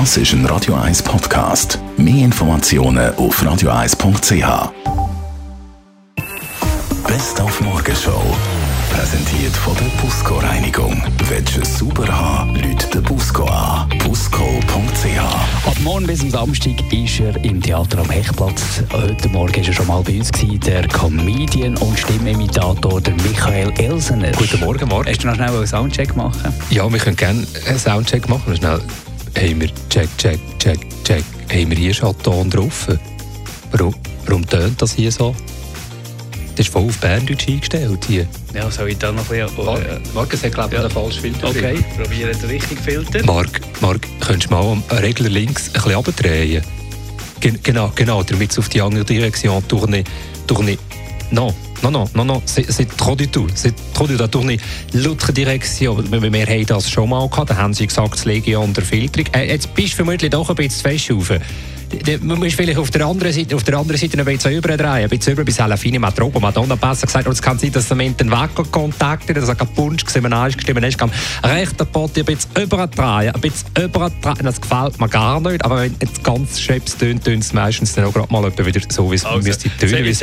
Das ist ein Radio 1 Podcast. Mehr Informationen auf radio1.ch. Best auf Morgenshow. Präsentiert von der Busco Reinigung. Willst du es sauber haben, Leute den Busco an. Busco.ch. Ab morgen bis am Samstag ist er im Theater am Hechtplatz. Heute Morgen war er schon mal bei uns, gewesen, der Comedian und Stimmimitator der Michael Elsener. Guten Morgen, Marc. Hast du noch schnell einen Soundcheck machen? Ja, wir können gerne einen Soundcheck machen. Schnell. Haben wir Check, Check, Check, Check. Haben wir hier schon Ton drauf? Warum, warum tönt das hier so? Das ist voll auf Berndeutsch eingestellt hier. Ja, soll ich da noch ein bisschen... Marc es hat glaube ich einen falschen Filter Okay, drin. probiere den richtigen Filter. Marc, Marc, könntest du mal am Regler links ein bisschen runterdrehen? Gen genau, genau, damit es auf die andere Direktion tourne, tourne. Non, non, non, non, non, c'est trop du tout. C'est trop du tout. Tourne l'autre Direktion. Wir, wir haben das schon mal gehabt, da haben sie gesagt, das Legion der Filterung. Äh, jetzt bist du vermutlich doch ein bisschen zu fest rauf. D- Man muss vielleicht auf der anderen Seite, auf der anderen Seite ein bisschen überdrehen, ein bisschen über bis alle Fine Matropo, Madonna besser gesagt. Und es kann sein, dass der Mensch den Wackelkontakt, das hat keinen Punsch gesehen, ist gestimmt, man kann rechter Potti ein bisschen überdrehen, ein bisschen überdrehen. Das gefällt mir gar nicht, aber wenn es ganz scheps tönt, tönt es meistens dann auch gerade mal wieder so, wie es müsste tönen. wie es